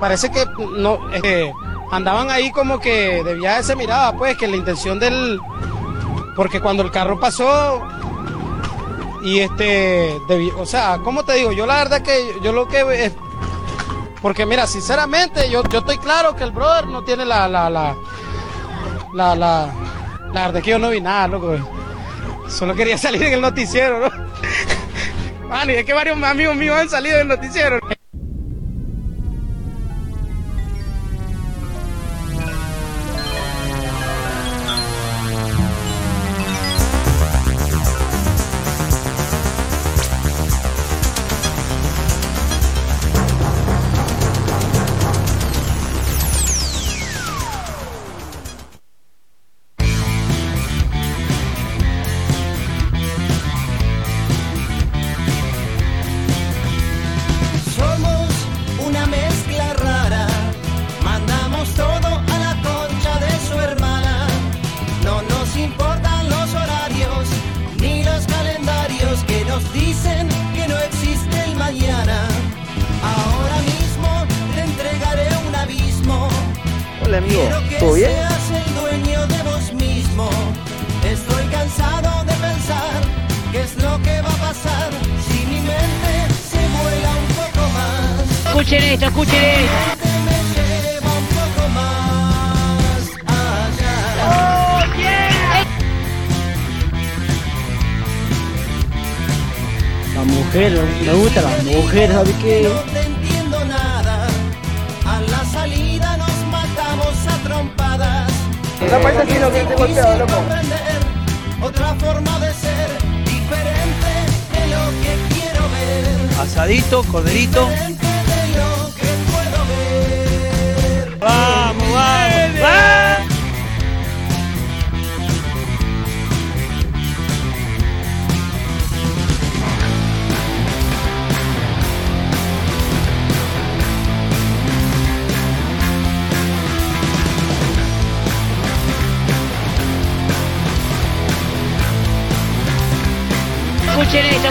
Parece que no eh, andaban ahí como que de viaje se miraba, pues, que la intención del. Porque cuando el carro pasó. Y este. o sea, ¿cómo te digo? Yo la verdad que yo lo que. porque mira, sinceramente, yo, yo estoy claro que el brother no tiene la. La, la, la, la, la verdad que yo no vi nada, loco. Solo quería salir en el noticiero, ¿no? Vale, es que varios amigos míos han salido del noticiero.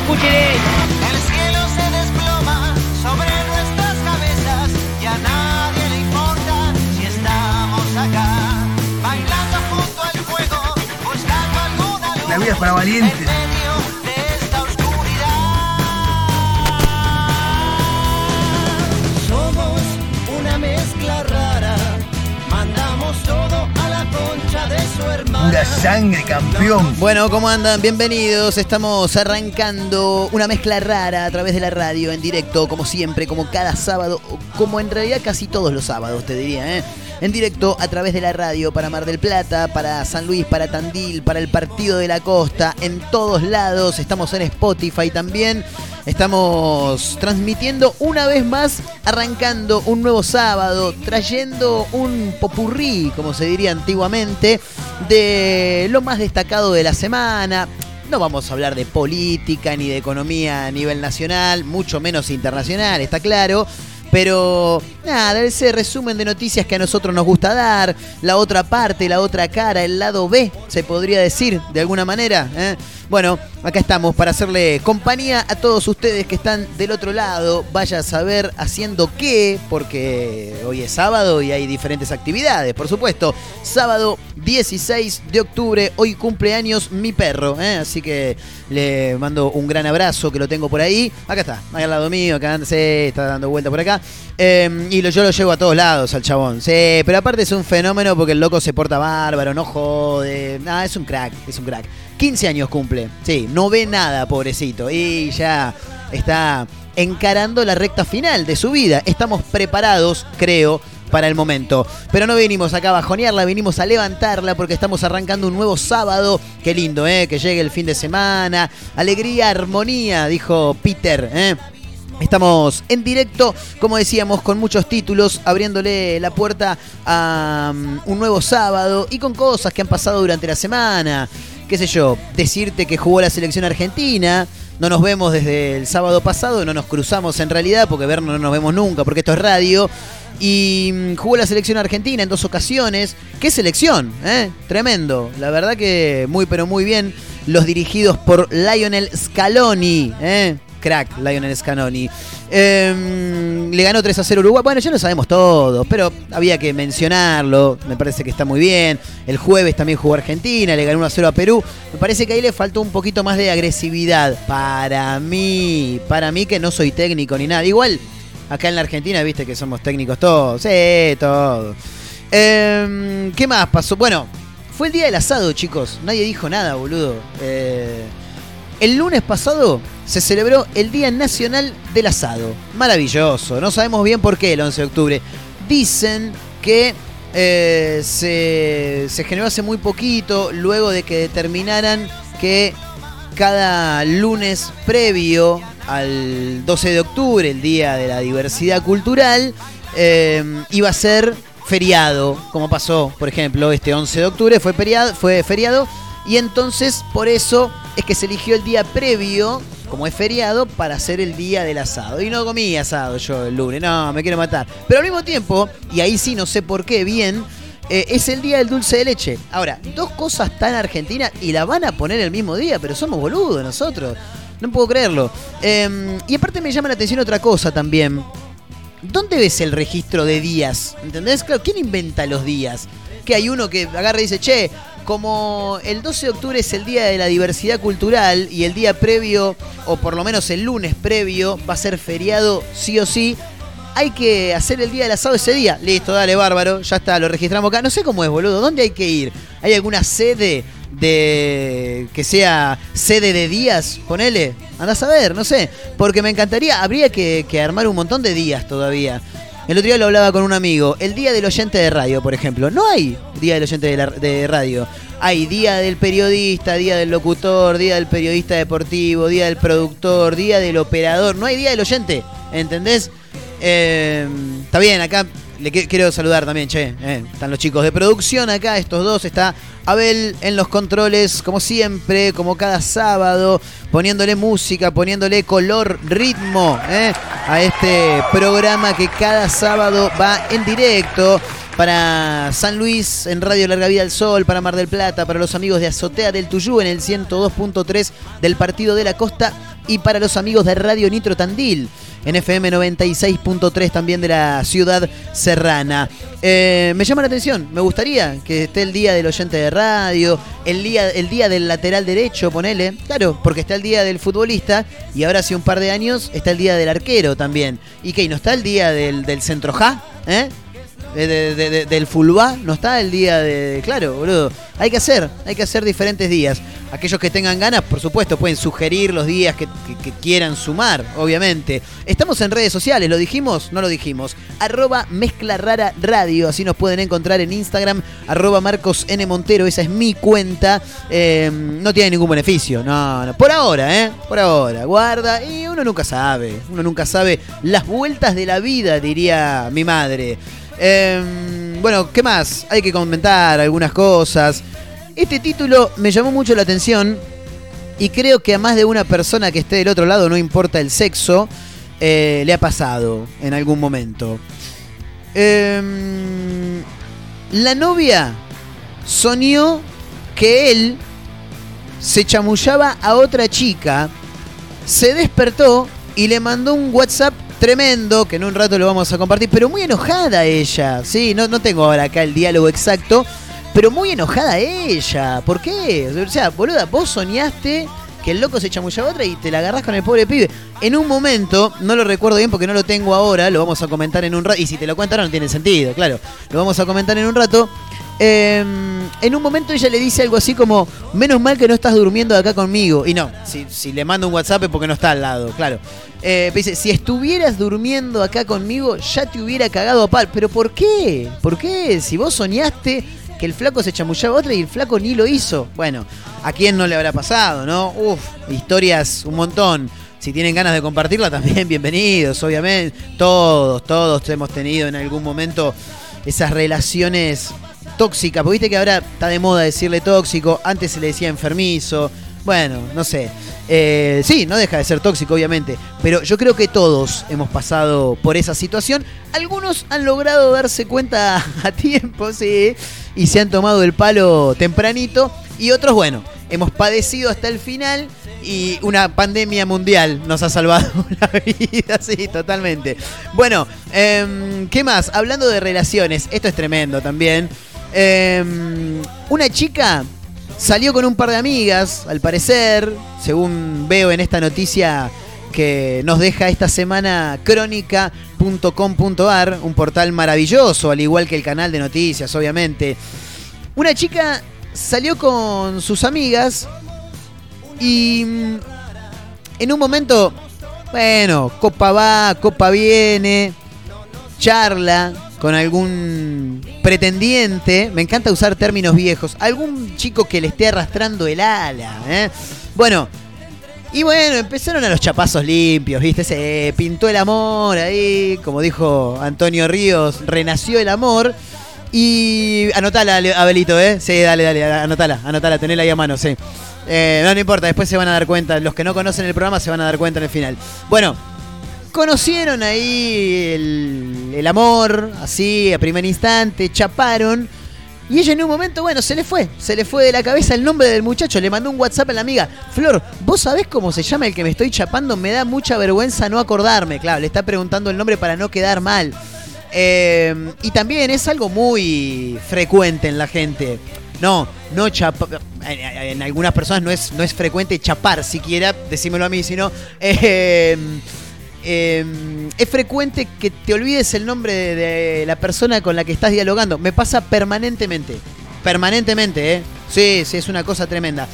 El cielo se desploma sobre nuestras cabezas y a nadie le importa si estamos acá. Bailando junto al fuego, buscando alguna luz. La vida para valientes. Bueno, ¿cómo andan? Bienvenidos. Estamos arrancando una mezcla rara a través de la radio en directo, como siempre, como cada sábado, como en realidad casi todos los sábados, te diría, ¿eh? En directo a través de la radio para Mar del Plata, para San Luis, para Tandil, para el Partido de la Costa, en todos lados. Estamos en Spotify también. Estamos transmitiendo una vez más, arrancando un nuevo sábado, trayendo un popurrí, como se diría antiguamente, de lo más destacado de la semana. No vamos a hablar de política ni de economía a nivel nacional, mucho menos internacional, está claro. Pero nada, ese resumen de noticias que a nosotros nos gusta dar, la otra parte, la otra cara, el lado B, se podría decir de alguna manera. ¿eh? Bueno, acá estamos para hacerle compañía a todos ustedes que están del otro lado. Vaya a saber haciendo qué, porque hoy es sábado y hay diferentes actividades, por supuesto. Sábado 16 de octubre, hoy cumpleaños mi perro, ¿eh? así que le mando un gran abrazo que lo tengo por ahí. Acá está, ahí al lado mío, acá se está dando vuelta por acá. Em, y yo lo llevo a todos lados al chabón. Pero aparte es un fenómeno porque el loco se porta bárbaro, no jode. Nada, es un crack, es un crack. 15 años cumple. Sí, no ve nada, pobrecito. Y ya está encarando la recta final de su vida. Estamos preparados, creo, para el momento. Pero no venimos acá a bajonearla, venimos a levantarla porque estamos arrancando un nuevo sábado. Qué lindo, ¿eh? Que llegue el fin de semana. Alegría, armonía, dijo Peter, ¿eh? Estamos en directo, como decíamos, con muchos títulos, abriéndole la puerta a um, un nuevo sábado y con cosas que han pasado durante la semana. Qué sé yo, decirte que jugó la selección argentina, no nos vemos desde el sábado pasado, no nos cruzamos en realidad, porque vernos no nos vemos nunca, porque esto es radio. Y mm, jugó la selección argentina en dos ocasiones. ¡Qué selección! ¿eh? Tremendo. La verdad que muy, pero muy bien. Los dirigidos por Lionel Scaloni. ¿eh? Crack Lionel Scanoni. Em, le ganó 3 a 0 Uruguay. Bueno, ya lo sabemos todos, pero había que mencionarlo. Me parece que está muy bien. El jueves también jugó Argentina, le ganó 1 a 0 a Perú. Me parece que ahí le faltó un poquito más de agresividad. Para mí, para mí que no soy técnico ni nada. Igual, acá en la Argentina, viste que somos técnicos todos. Sí, todos. Em, ¿Qué más pasó? Bueno, fue el día del asado, chicos. Nadie dijo nada, boludo. Eh, el lunes pasado se celebró el Día Nacional del Asado. Maravilloso. No sabemos bien por qué el 11 de octubre. Dicen que eh, se, se generó hace muy poquito, luego de que determinaran que cada lunes previo al 12 de octubre, el Día de la Diversidad Cultural, eh, iba a ser feriado, como pasó, por ejemplo, este 11 de octubre fue feriado, fue feriado y entonces por eso es que se eligió el día previo, como es feriado, para hacer el día del asado. Y no comí asado yo el lunes, no, me quiero matar. Pero al mismo tiempo, y ahí sí no sé por qué bien, eh, es el día del dulce de leche. Ahora, dos cosas tan argentinas y la van a poner el mismo día, pero somos boludos nosotros. No puedo creerlo. Em, y aparte me llama la atención otra cosa también. ¿Dónde ves el registro de días? ¿Entendés? Claro, ¿quién inventa los días? Que hay uno que agarra y dice, che, como el 12 de octubre es el día de la diversidad cultural y el día previo, o por lo menos el lunes previo, va a ser feriado sí o sí, hay que hacer el día del asado ese día. Listo, dale, bárbaro, ya está, lo registramos acá. No sé cómo es, boludo, ¿dónde hay que ir? ¿Hay alguna sede de que sea sede de días, ponele, andás a ver, no sé, porque me encantaría, habría que, armar un montón de días todavía. El otro día lo hablaba con un amigo, el día del oyente de radio, por ejemplo, no hay día del oyente de, radio, hay día del periodista, día del locutor, día del periodista deportivo, día del productor, día del operador, no hay día del oyente, ¿entendés? Eh, está bien, acá le quiero saludar también, che. Eh, están los chicos de producción acá, estos dos. Está Abel en los controles, como siempre, como cada sábado, poniéndole música, poniéndole color, ritmo eh, a este programa que cada sábado va en directo para San Luis en Radio Larga Vida al Sol, para Mar del Plata, para los amigos de Azotea del Tuyú en el 102.3 del Partido de la Costa y para los amigos de Radio Nitro Tandil en FM 96.3 también de la ciudad serrana. Eh, me llama la atención, me gustaría que esté el día del oyente de radio, el día, el día del lateral derecho, ponele. Claro, porque está el día del futbolista y ahora hace un par de años está el día del arquero también. ¿Y qué? ¿No está el día del, del centro ja? ¿Eh? Del fulba, no está el día de. Claro, boludo. Hay que hacer, hay que hacer diferentes días. Aquellos que tengan ganas, por supuesto, pueden sugerir los días que, quieran sumar, obviamente. Estamos en redes sociales, ¿lo dijimos? No lo dijimos. Arroba Mezcla Rara Radio, así nos pueden encontrar en Instagram. Arroba Marcos N. Montero, esa es mi cuenta. Eh, no tiene ningún beneficio, no, no. Por ahora, ¿eh? Por ahora. Guarda, y uno nunca sabe. Uno nunca sabe las vueltas de la vida, diría mi madre. Em, bueno, ¿qué más? Hay que comentar algunas cosas. Este título me llamó mucho la atención y creo que a más de una persona que esté del otro lado, no importa el sexo, eh, le ha pasado en algún momento. Em, la novia soñó que él se chamullaba a otra chica, se despertó y le mandó un WhatsApp tremendo, que en un rato lo vamos a compartir, pero muy enojada ella. Sí, no, no tengo ahora acá el diálogo exacto, pero muy enojada ella. ¿Por qué? O sea, boluda, vos soñaste que el loco se chamullaba otra y te la agarrás con el pobre pibe. En un momento, no lo recuerdo bien porque no lo tengo ahora, lo vamos a comentar en un rato. Y si te lo cuentan no tiene sentido, claro. Lo vamos a comentar en un rato. Em, en un momento ella le dice algo así como, menos mal que no estás durmiendo acá conmigo. Y no, si, le mando un WhatsApp es porque no está al lado, claro. Eh, dice, si estuvieras durmiendo acá conmigo, ya te hubiera cagado a pal. Pero ¿por qué? ¿Por qué? Si vos soñaste que el flaco se chamullaba a otra y el flaco ni lo hizo. Bueno, ¿a quién no le habrá pasado, no? Uf, historias un montón. Si tienen ganas de compartirla también, bienvenidos, obviamente. Todos, todos hemos tenido en algún momento esas relaciones tóxica, porque viste que ahora está de moda decirle tóxico, antes se le decía enfermizo, bueno, no sé. Eh, sí, no deja de ser tóxico, obviamente, pero yo creo que todos hemos pasado por esa situación. Algunos han logrado darse cuenta a tiempo, sí, y se han tomado el palo tempranito, y otros, bueno, hemos padecido hasta el final y una pandemia mundial nos ha salvado la vida, sí, totalmente. Bueno, em, ¿qué más? Hablando de relaciones, esto es tremendo también. Em, una chica salió con un par de amigas, al parecer, según veo en esta noticia que nos deja esta semana crónica.com.ar, un portal maravilloso, al igual que el canal de noticias, obviamente. Una chica salió con sus amigas y mm, en un momento, bueno, copa va, copa viene, charla con algún pretendiente, me encanta usar términos viejos, algún chico que le esté arrastrando el ala. ¿eh? Bueno, y bueno, empezaron a los chapazos limpios, ¿viste? Se pintó el amor ahí, como dijo Antonio Ríos, renació el amor. Y anotala, Abelito, ¿eh? Sí, dale, dale, anotala, anotala, tenela ahí a mano, sí. Eh, no, no importa, después se van a dar cuenta. Los que no conocen el programa se van a dar cuenta en el final. Bueno, conocieron ahí el, el amor, así, a primer instante, chaparon. Y ella en un momento, bueno, se le fue, se le fue de la cabeza el nombre del muchacho, le mandó un WhatsApp a la amiga, Flor, ¿vos sabés cómo se llama el que me estoy chapando? Me da mucha vergüenza no acordarme, claro, le está preguntando el nombre para no quedar mal. Eh, y también es algo muy frecuente en la gente. No, no chapar. En, algunas personas no es, no es frecuente chapar, siquiera, decímelo a mí, sino. Eh, em, es frecuente que te olvides el nombre de, la persona con la que estás dialogando. Me pasa permanentemente. Permanentemente, ¿eh? Sí, sí, es una cosa tremenda.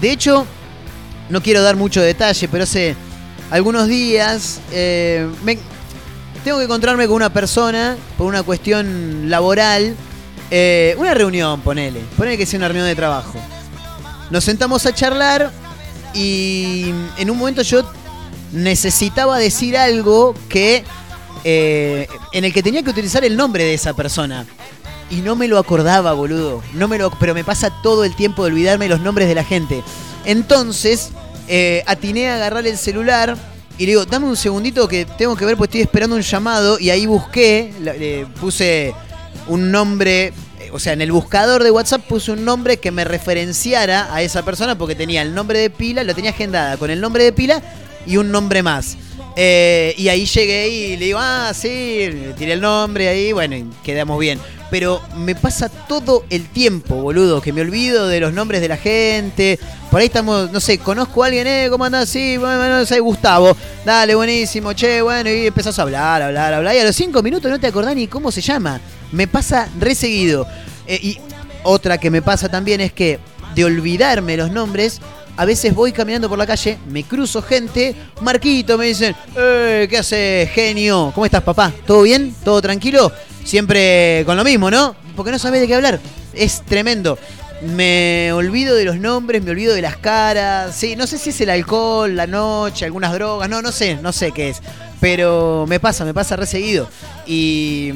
De hecho, no quiero dar mucho detalle, pero hace algunos días eh, tengo que encontrarme con una persona por una cuestión laboral eh, una reunión, ponele. Ponele que sea una reunión de trabajo. Nos sentamos a charlar y en un momento yo necesitaba decir algo que eh, en el que tenía que utilizar el nombre de esa persona. Y no me lo acordaba, boludo. No me lo, pero me pasa todo el tiempo de olvidarme los nombres de la gente. Entonces, eh, atiné a agarrar el celular y le digo, dame un segundito que tengo que ver, porque estoy esperando un llamado. Y ahí busqué, puse un nombre, eh, o sea, en el buscador de WhatsApp puse un nombre que me referenciara a esa persona porque tenía el nombre de pila, lo tenía agendada con el nombre de pila y un nombre más. Eh, y ahí llegué y le digo, ah, sí, tiré el nombre ahí, bueno, y quedamos bien. Pero me pasa todo el tiempo, boludo, que me olvido de los nombres de la gente. Por ahí estamos, no sé, conozco a alguien, eh, ¿cómo andás? Sí, bueno, no sé, Gustavo. Dale, buenísimo, che, bueno, y empezás a hablar, hablar, hablar. Y a los cinco minutos no te acordás ni cómo se llama. Me pasa re seguido. Eh, y otra que me pasa también es que de olvidarme los nombres, a veces voy caminando por la calle, me cruzo gente, Marquito, me dicen, eh, ¿qué hace, genio? ¿Cómo estás, papá? ¿Todo bien? ¿Todo tranquilo? Siempre con lo mismo, ¿no? Porque no sabes de qué hablar. Es tremendo. Me olvido de los nombres, me olvido de las caras. Sí, no sé si es el alcohol, la noche, algunas drogas, no, no sé, no sé qué es. Pero me pasa, me pasa re seguido. Y,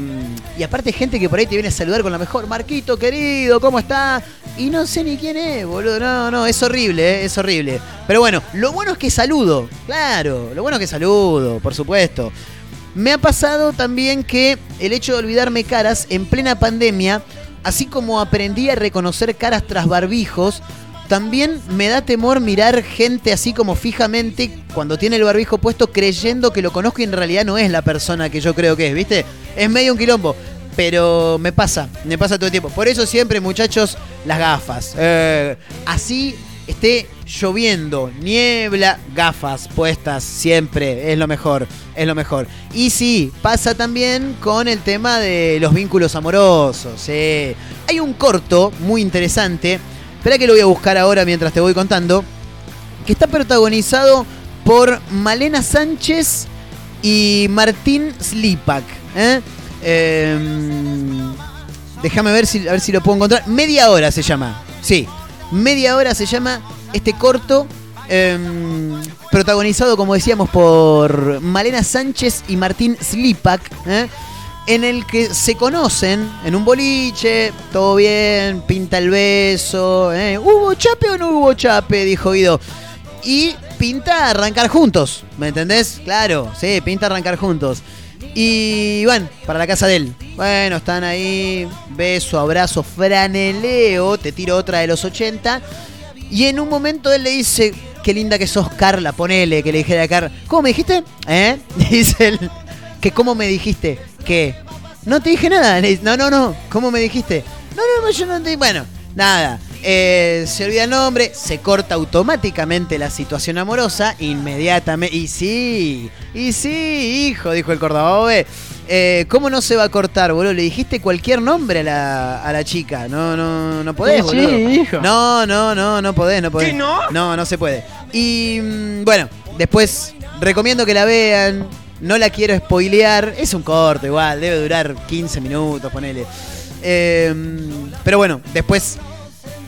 y aparte gente que por ahí te viene a saludar con la mejor, Marquito querido, ¿cómo está? Y no sé ni quién es, boludo. No, no, es horrible, ¿eh? es horrible. Pero bueno, lo bueno es que saludo, claro, lo bueno es que saludo, por supuesto. Me ha pasado también que el hecho de olvidarme caras en plena pandemia, así como aprendí a reconocer caras tras barbijos, también me da temor mirar gente así como fijamente cuando tiene el barbijo puesto creyendo que lo conozco y en realidad no es la persona que yo creo que es, ¿viste? Es medio un quilombo. Pero me pasa, me pasa todo el tiempo. Por eso siempre, muchachos, las gafas. Eh, así esté lloviendo, niebla, gafas puestas siempre, es lo mejor, es lo mejor. Y sí, pasa también con el tema de los vínculos amorosos. Hay un corto muy interesante Espera que lo voy a buscar ahora mientras te voy contando. Que está protagonizado por Malena Sánchez y Martín Slipak. ¿eh? Em, déjame ver si, a ver si lo puedo encontrar. Media hora se llama. Sí, media hora se llama este corto. Em, protagonizado, como decíamos, por Malena Sánchez y Martín Slipak. ¿eh? en el que se conocen en un boliche, todo bien, pinta el beso, ¿eh? ¿hubo chape o no hubo chape? Dijo Guido. Y pinta arrancar juntos, ¿me entendés? Claro, sí, pinta arrancar juntos. Y van para la casa de él. Bueno, están ahí, beso, abrazo, franeleo, te tiro otra de los 80. Y en un momento él le dice, qué linda que sos Carla, ponele, que le dijera a Carla, ¿cómo me dijiste? ¿Eh? Dice él, que cómo me dijiste, que no te dije nada, no, no, no, ¿cómo me dijiste? No, no, yo no te bueno, nada. Eh, se olvida el nombre, se corta automáticamente la situación amorosa, inmediatamente. Y sí, y sí, hijo, dijo el Cordobabe. Eh, ¿Cómo no se va a cortar, boludo? Le dijiste cualquier nombre a la, a la chica. No, no, no podés, boludo. Sí, hijo. No, no, no, no podés, no podés. ¿Qué no? No, no se puede. Y mm, bueno, después recomiendo que la vean. No la quiero spoilear. Es un corto igual, debe durar 15 minutos, ponele. Eh, pero bueno, después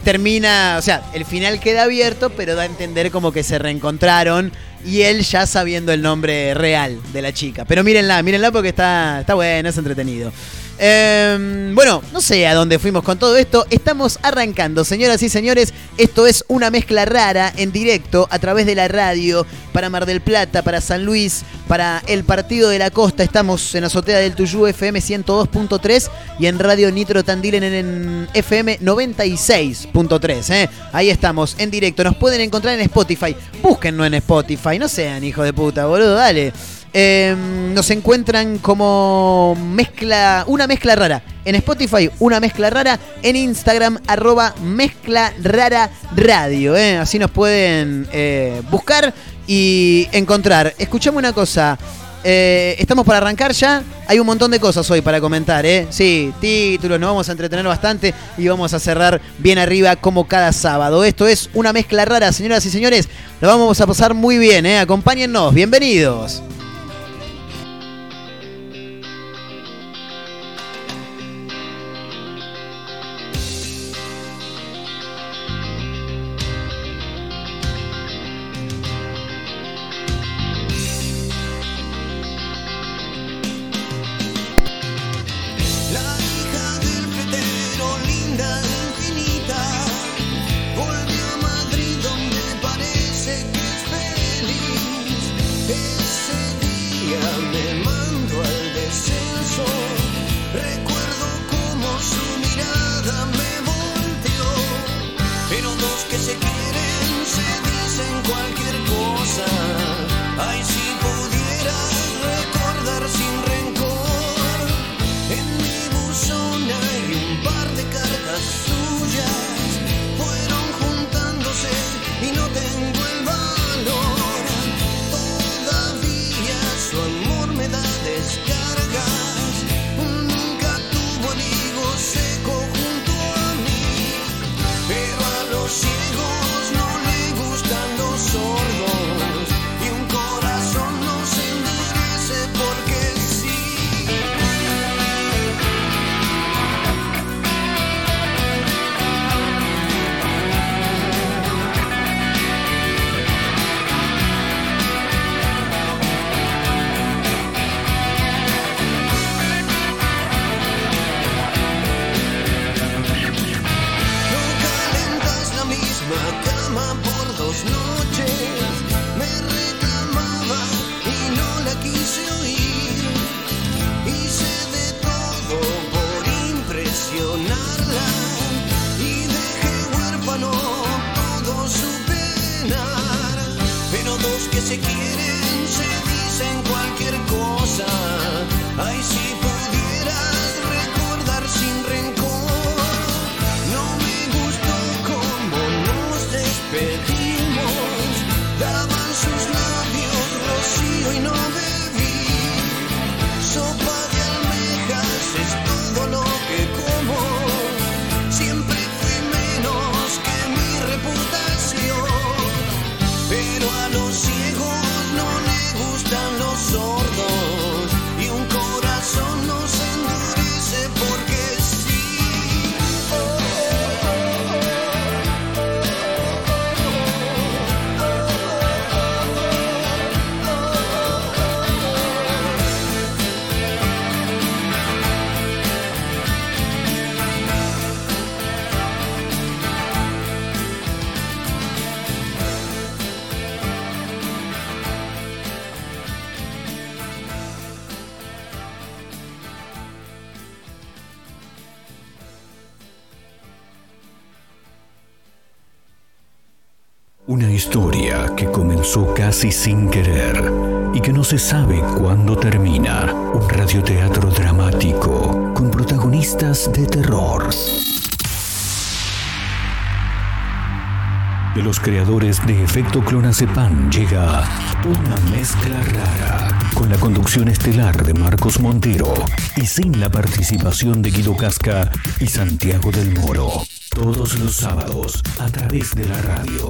termina, o sea, el final queda abierto, pero da a entender como que se reencontraron y él ya sabiendo el nombre real de la chica. Pero mírenla, mírenla porque está, está bueno, es entretenido. Em, bueno, no sé a dónde fuimos con todo esto. Estamos arrancando, señoras y señores. Esto es una mezcla rara en directo a través de la radio para Mar del Plata, para San Luis, para el Partido de la Costa. Estamos en Azotea del Tuyú FM 102.3 y en Radio Nitro Tandil en, FM 96.3. ¿eh? Ahí estamos en directo. Nos pueden encontrar en Spotify. Búsquenlo en Spotify. No sean hijos de puta, boludo. Dale. Em, nos encuentran como mezcla, una mezcla rara. En Spotify, una mezcla rara. En Instagram, arroba mezcla rara radio. ¿eh? Así nos pueden eh, buscar y encontrar. Escuchame una cosa. Eh, estamos para arrancar ya. Hay un montón de cosas hoy para comentar, ¿eh? Sí, títulos, nos vamos a entretener bastante y vamos a cerrar bien arriba como cada sábado. Esto es una mezcla rara, señoras y señores. Lo vamos a pasar muy bien, ¿eh? Acompáñennos, bienvenidos. Casi sin querer y que no se sabe cuándo termina. Un radioteatro dramático con protagonistas de terror. De los creadores de Efecto Clonazepam llega una mezcla rara con la conducción estelar de Marcos Montero y sin la participación de Guido Casca y Santiago del Moro. Todos los sábados a través de la radio.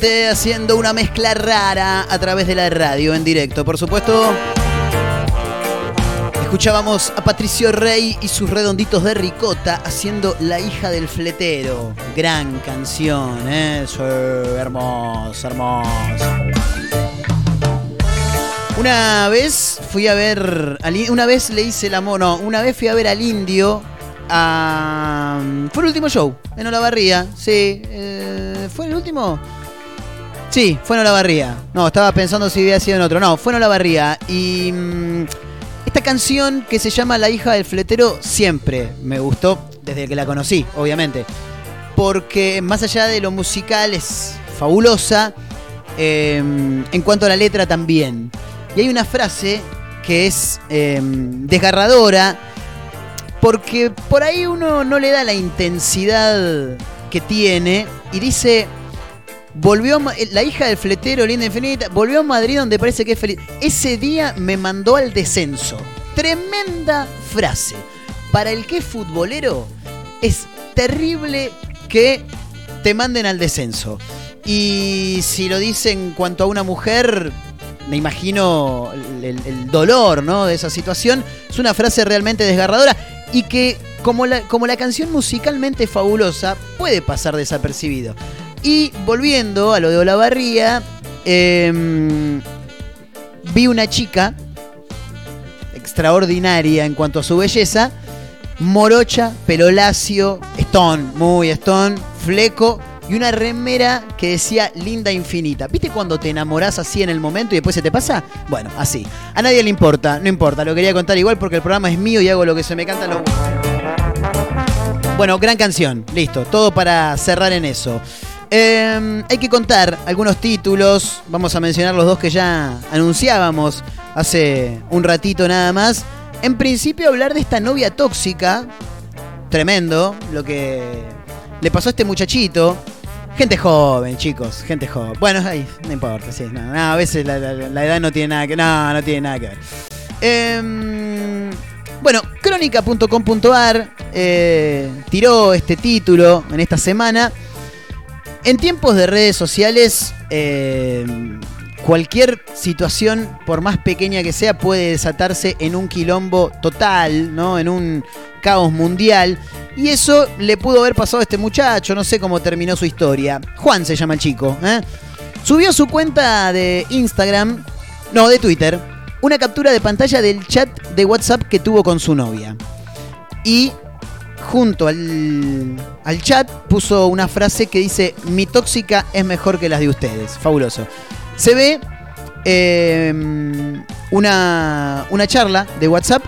Haciendo una mezcla rara a través de la radio en directo. Por supuesto, escuchábamos a Patricio Rey y sus redonditos de ricota haciendo La hija del fletero. Gran canción, ¿eh? hermoso, hermoso. Una vez fui a ver, una vez le hice el amor, no, una vez fui a ver al indio. Fue el último show en Olavarría, sí. Eh, ¿Fue el último? Sí, fue en Olavarría. No, estaba pensando si había sido en otro. No, fue en Olavarría. Y mm, esta canción que se llama La hija del fletero siempre me gustó desde que la conocí, obviamente. Porque más allá de lo musical es fabulosa. Em, en cuanto a la letra también. Y hay una frase que es em, desgarradora. Porque por ahí uno no le da la intensidad que tiene y dice, volvió la hija del fletero, linda infinita, volvió a Madrid donde parece que es feliz. Ese día me mandó al descenso. Tremenda frase. Para el que es futbolero, es terrible que te manden al descenso. Y si lo dice en cuanto a una mujer, me imagino el, el, dolor ¿no? de esa situación. Es una frase realmente desgarradora y que como la, como la canción musicalmente fabulosa, puede pasar desapercibido. Y volviendo a lo de Olavarría, em, vi una chica extraordinaria en cuanto a su belleza, morocha, pelo lacio, stone, muy stone, fleco y una remera que decía linda infinita. ¿Viste cuando te enamorás así en el momento y después se te pasa? Bueno, así. A nadie le importa, no importa, lo quería contar igual porque el programa es mío y hago lo que se me canta. Lo... Bueno, gran canción, listo, todo para cerrar en eso. Em, hay que contar algunos títulos, vamos a mencionar los dos que ya anunciábamos hace un ratito nada más. En principio hablar de esta novia tóxica, tremendo, lo que le pasó a este muchachito. Gente joven, chicos, gente joven. Bueno, ahí, no importa, sí, no, a veces la, edad no tiene nada que, no, no tiene nada que ver. Eh, bueno, crónica.com.ar eh, tiró este título en esta semana. En tiempos de redes sociales, eh, cualquier situación, por más pequeña que sea, puede desatarse en un quilombo total, ¿no? En un caos mundial. Y eso le pudo haber pasado a este muchacho, no sé cómo terminó su historia. Juan se llama el chico, ¿eh? Subió su cuenta de Instagram, no, de Twitter, una captura de pantalla del chat de WhatsApp que tuvo con su novia. Y junto al, chat puso una frase que dice, mi tóxica es mejor que las de ustedes. Fabuloso. Se ve em, una, una charla de WhatsApp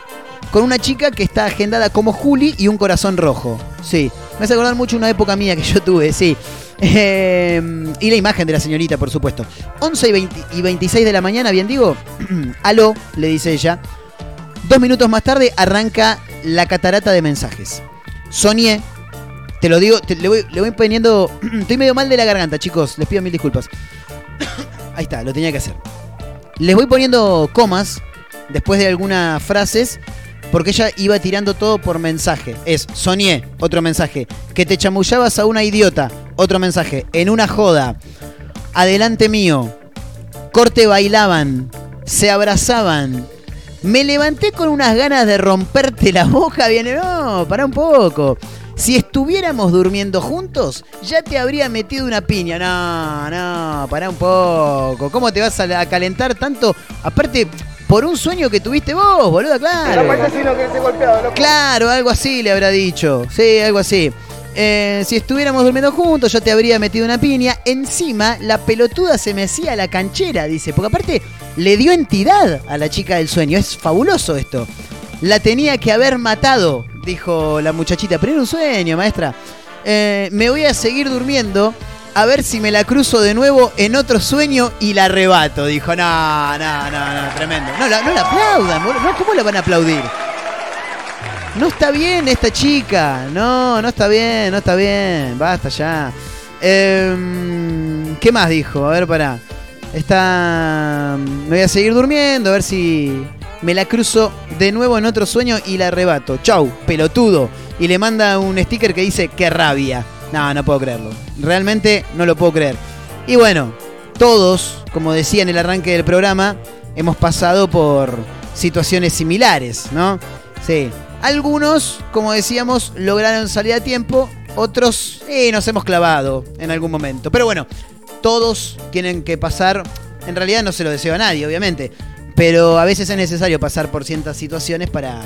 con una chica que está agendada como Juli y un corazón rojo. Sí, me hace acordar mucho una época mía que yo tuve, sí. Em, y la imagen de la señorita, por supuesto. 11 y, y 26 de la mañana, bien digo. Aló, le dice ella. Dos minutos más tarde arranca la catarata de mensajes. Soñé, te lo digo, le, voy, le voy poniendo. Estoy medio mal de la garganta, chicos, les pido mil disculpas. Ahí está, lo tenía que hacer. Les voy poniendo comas después de algunas frases porque ella iba tirando todo por mensaje. Es, soñé, otro mensaje. Que te chamullabas a una idiota, otro mensaje. En una joda, adelante mío. Corte bailaban, se abrazaban. Me levanté con unas ganas de romperte la boca. Viene, no, para un poco. Si estuviéramos durmiendo juntos, ya te habría metido una piña. No, no, para un poco. ¿Cómo te vas a calentar tanto? Aparte, por un sueño que tuviste vos, boludo, claro. Claro, algo así le habrá dicho. Sí, algo así. Eh, si estuviéramos durmiendo juntos, yo te habría metido una piña. Encima, la pelotuda se me hacía la canchera, dice. Porque aparte, le dio entidad a la chica del sueño. Es fabuloso esto. La tenía que haber matado, dijo la muchachita. Pero era un sueño, maestra. Eh, me voy a seguir durmiendo a ver si me la cruzo de nuevo en otro sueño y la arrebato. Dijo, no, no, no, no, tremendo. No la, no la aplaudan, ¿cómo la van a aplaudir? No está bien esta chica. No, no está bien, no está bien. Basta ya. Em, ¿Qué más dijo? A ver, para. Está. Me voy a seguir durmiendo, a ver si me la cruzo de nuevo en otro sueño y la arrebato. Chau, pelotudo. Y le manda un sticker que dice, qué rabia. No, no puedo creerlo. Realmente no lo puedo creer. Y bueno, todos, como decía en el arranque del programa, hemos pasado por situaciones similares, ¿no? Sí. Algunos, como decíamos, lograron salir a tiempo, otros eh, nos hemos clavado en algún momento. Pero bueno, todos tienen que pasar, en realidad no se lo deseo a nadie, obviamente, pero a veces es necesario pasar por ciertas situaciones para,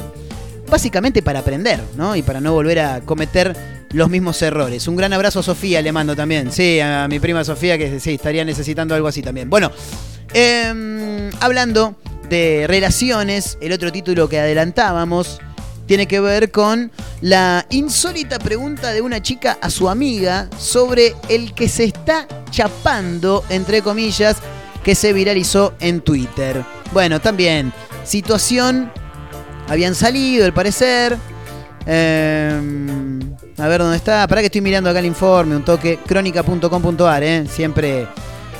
básicamente para aprender, ¿no? Y para no volver a cometer los mismos errores. Un gran abrazo a Sofía, le mando también. Sí, a mi prima Sofía, que sí, estaría necesitando algo así también. Bueno, em, hablando de relaciones, el otro título que adelantábamos tiene que ver con la insólita pregunta de una chica a su amiga sobre el que se está chapando, entre comillas, que se viralizó en Twitter. Bueno, también, situación habían salido, al parecer. Em, a ver dónde está. Para que estoy mirando acá el informe, un toque. Crónica.com.ar, ¿eh? siempre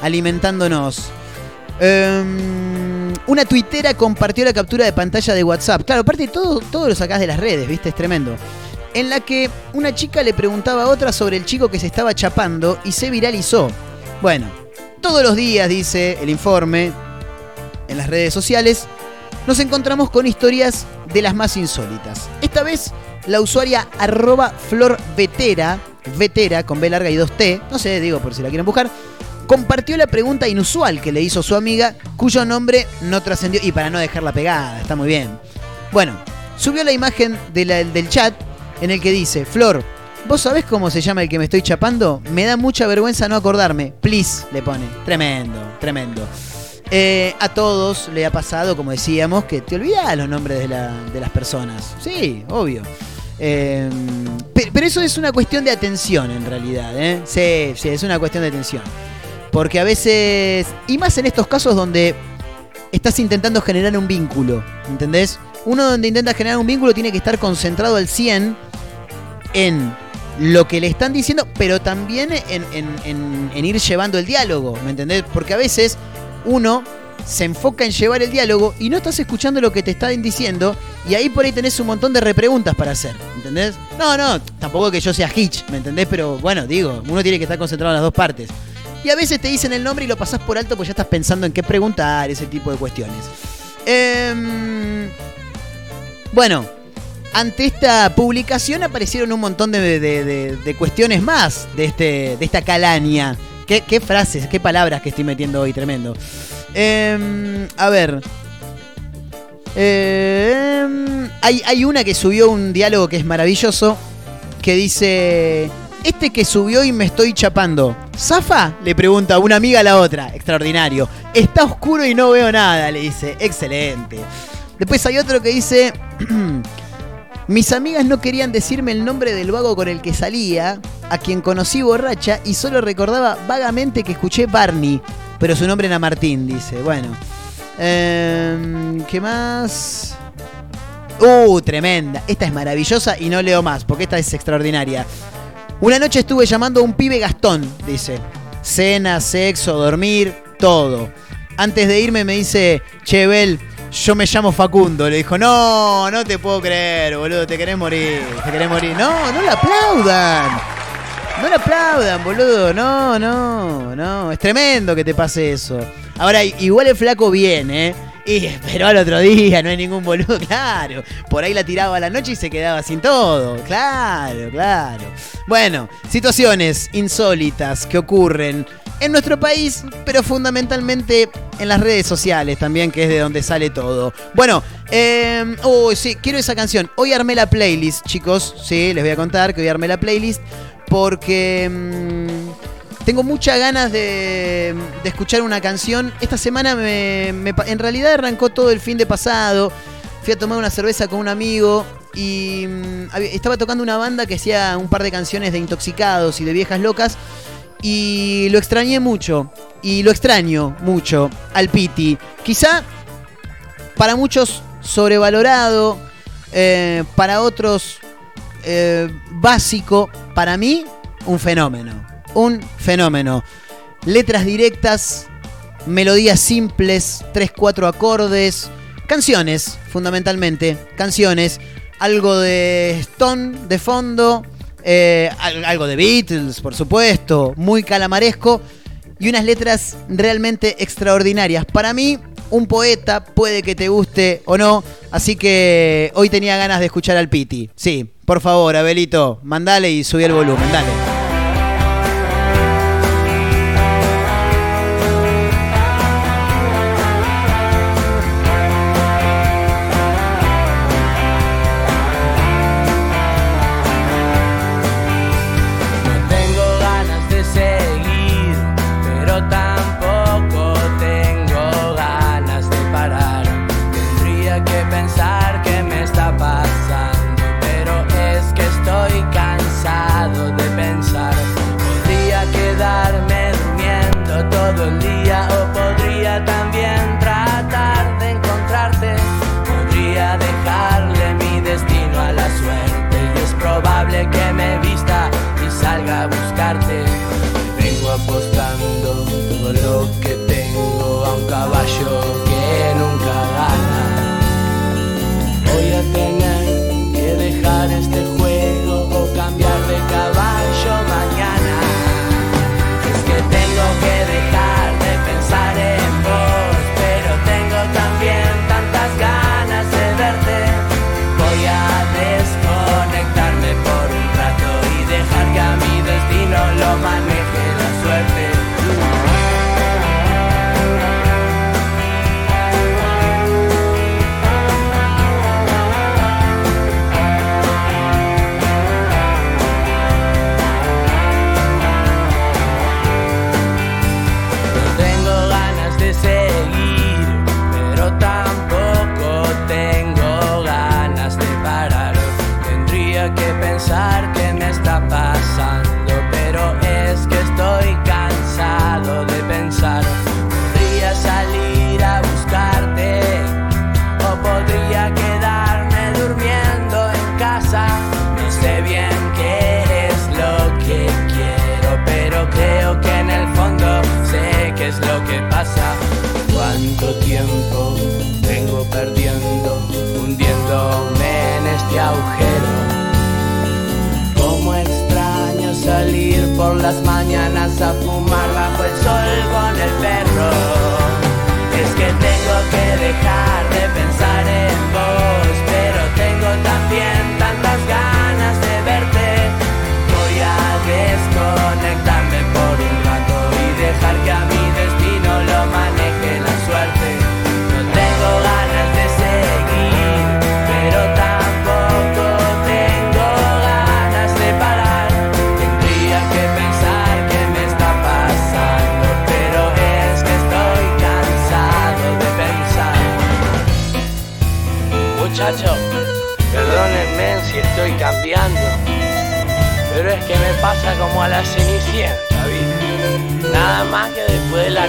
alimentándonos. Em, una tuitera compartió la captura de pantalla de WhatsApp. Claro, aparte todo, todo lo sacás de las redes, ¿viste? Es tremendo. En la que una chica le preguntaba a otra sobre el chico que se estaba chapando y se viralizó. Bueno, todos los días, dice el informe, en las redes sociales, nos encontramos con historias de las más insólitas. Esta vez la usuaria arroba florvetera, vetera con B larga y 2T, no sé, digo por si la quieren buscar, compartió la pregunta inusual que le hizo su amiga, cuyo nombre no trascendió, y para no dejarla pegada, está muy bien. Bueno, subió la imagen del chat en el que dice, Flor, ¿vos sabés cómo se llama el que me estoy chapando? Me da mucha vergüenza no acordarme, please, le pone. Tremendo, tremendo. Eh, a todos le ha pasado, como decíamos, que te olvidas los nombres de, las personas. Sí, obvio. Eh, pero eso es una cuestión de atención en realidad. ¿eh? Sí, sí, es una cuestión de atención. Porque a veces, y más en estos casos donde estás intentando generar un vínculo, ¿entendés? Uno donde intenta generar un vínculo tiene que estar concentrado al 100 en lo que le están diciendo, pero también en, ir llevando el diálogo, ¿me entendés? Porque a veces uno se enfoca en llevar el diálogo y no estás escuchando lo que te están diciendo y ahí por ahí tenés un montón de repreguntas para hacer, ¿entendés? No, no, tampoco que yo sea Hitch, ¿me entendés? Pero bueno, digo, uno tiene que estar concentrado en las dos partes. Y a veces te dicen el nombre y lo pasás por alto pues ya estás pensando en qué preguntar, ese tipo de cuestiones. Em, bueno, ante esta publicación aparecieron un montón de, cuestiones más de, este, de esta calaña Qué, frases, qué palabras que estoy metiendo hoy, tremendo. Em, a ver. Em, hay, hay una que subió un diálogo que es maravilloso. Que dice. Este que subió y me estoy chapando. ¿Zafa? Le pregunta una amiga a la otra. Extraordinario. Está oscuro y no veo nada, le dice. Excelente. Después hay otro que dice. Mis amigas no querían decirme el nombre del vago con el que salía, a quien conocí borracha y solo recordaba vagamente que escuché Barney, pero su nombre era Martín, dice. Bueno. Em, ¿Qué más? Uh, tremenda. Esta es maravillosa y no leo más, porque esta es extraordinaria. Una noche estuve llamando a un pibe Gastón, dice. Cena, sexo, dormir, todo. Antes de irme me dice, Chevel, yo me llamo Facundo. Le dijo, no, no te puedo creer, boludo, te querés morir, te querés morir. No, no la aplaudan. No le aplaudan, boludo. No, no, no. Es tremendo que te pase eso. Ahora, igual el flaco viene, ¿eh? Y esperó al otro día, no hay ningún boludo, claro. Por ahí la tiraba a la noche y se quedaba sin todo. Claro, claro. Bueno, situaciones insólitas que ocurren en nuestro país, pero fundamentalmente en las redes sociales también, que es de donde sale todo. Bueno, eh, oh, sí, quiero esa canción. Hoy armé la playlist, chicos. Sí, les voy a contar que hoy armé la playlist porque mm, tengo muchas ganas de, escuchar una canción. Esta semana me, en realidad arrancó todo el fin de pasado. Fui a tomar una cerveza con un amigo y mm, estaba tocando una banda que hacía un par de canciones de intoxicados y de viejas locas. Y lo extrañé mucho. Y lo extraño mucho al Piti. Quizá para muchos sobrevalorado. Eh, para otros eh, básico, para mí, un fenómeno. Un fenómeno. Letras directas, melodías simples, 3-4 acordes, canciones, fundamentalmente, canciones, algo de Stone de fondo, eh, algo de Beatles, por supuesto, muy calamaresco y unas letras realmente extraordinarias. Para mí, un poeta puede que te guste o no, así que hoy tenía ganas de escuchar al Piti. Sí, por favor, Abelito, mandale y subí el volumen, dale.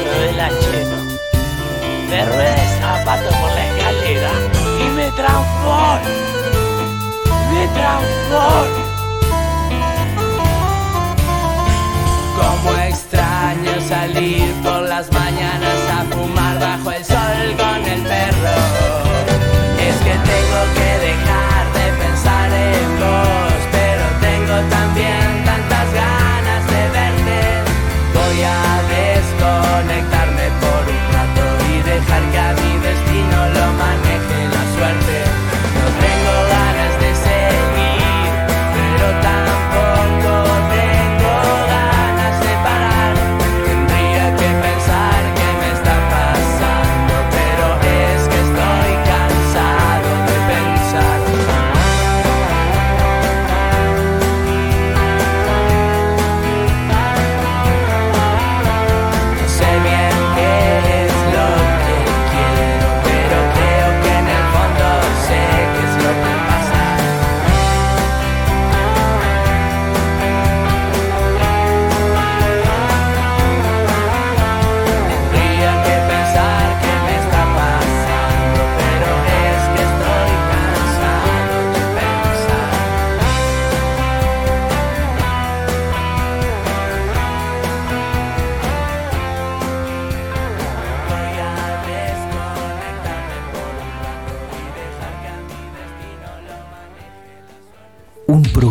De la Cheno. Me zapato por la escalera y me transformo, me transformo. Como extraño salir por las mañanas a fumar bajo el sol con el perro. Es que tengo que dejar de pensar en vos,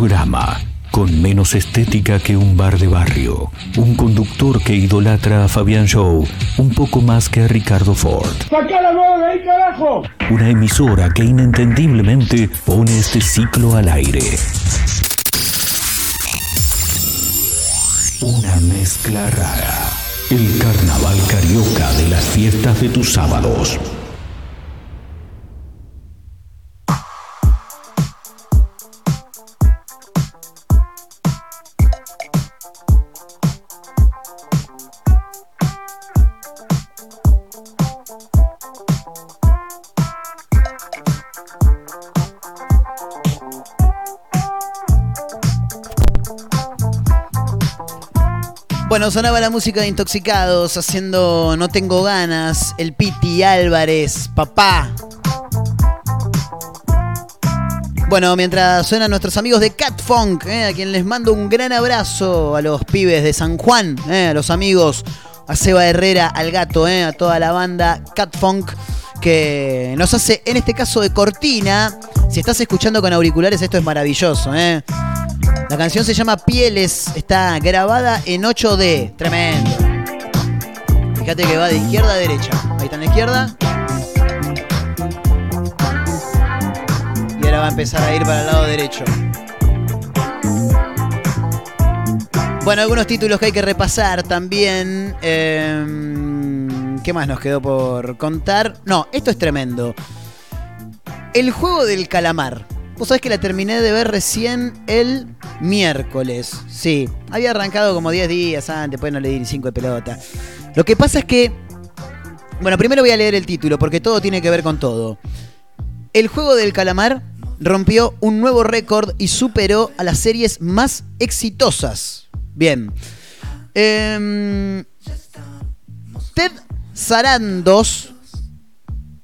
programa con menos estética que un bar de barrio. Un conductor que idolatra a Fabián Show un poco más que a Ricardo Ford. ¡Sacá la mano de ahí, carajo! Una emisora que inentendiblemente pone este ciclo al aire. Una mezcla rara. El carnaval carioca de las fiestas de tus sábados. Sonaba la música de Intoxicados haciendo No Tengo Ganas, el Piti Álvarez, papá. Bueno, mientras suenan nuestros amigos de Cat Funk, eh, a quien les mando un gran abrazo a los pibes de San Juan, eh, a los amigos, a Seba Herrera, al gato, eh, a toda la banda Cat Funk que nos hace, en este caso de cortina. Si estás escuchando con auriculares, esto es maravilloso. eh. La canción se llama Pieles, está grabada en 8D, tremendo. Fíjate que va de izquierda a derecha. Ahí está en la izquierda. Y ahora va a empezar a ir para el lado derecho. Bueno, algunos títulos que hay que repasar también. Em, ¿Qué más nos quedó por contar? No, esto es tremendo. El juego del calamar. Vos sabés que la terminé de ver recién el miércoles. Sí, había arrancado como 10 días antes, después no le di ni 5 de pelota. Lo que pasa es que. Bueno, primero voy a leer el título porque todo tiene que ver con todo. El juego del calamar rompió un nuevo récord y superó a las series más exitosas. Bien. Em, Ted Sarandos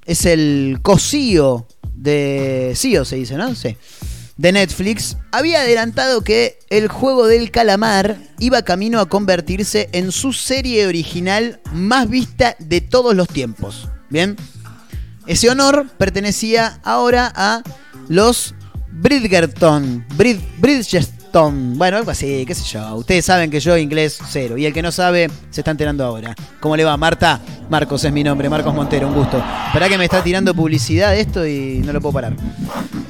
es el cosío de. CEO se dice, ¿no? Sí. De Netflix. Había adelantado que el juego del calamar iba camino a convertirse en su serie original más vista de todos los tiempos. Bien. Ese honor pertenecía ahora a los Bridgerton. Brid, Bueno, algo así, qué sé yo. Ustedes saben que yo inglés cero. Y el que no sabe se está enterando ahora. ¿Cómo le va, Marta? Marcos es mi nombre, Marcos Montero, un gusto. Esperá que me está tirando publicidad esto y no lo puedo parar.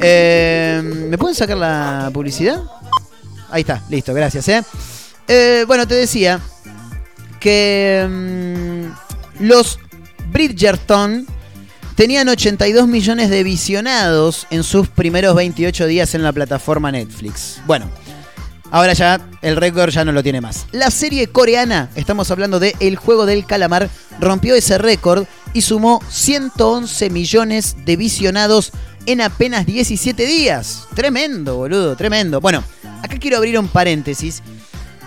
Eh, ¿Me pueden sacar la publicidad? Ahí está, listo, gracias. ¿eh? Eh, bueno, te decía que mm, los Bridgerton tenían 82 millones de visionados en sus primeros 28 días en la plataforma Netflix. Bueno, ahora ya el récord ya no lo tiene más. La serie coreana, estamos hablando de El juego del calamar, rompió ese récord y sumó 111 millones de visionados en apenas 17 días. Tremendo, boludo, tremendo. Bueno, acá quiero abrir un paréntesis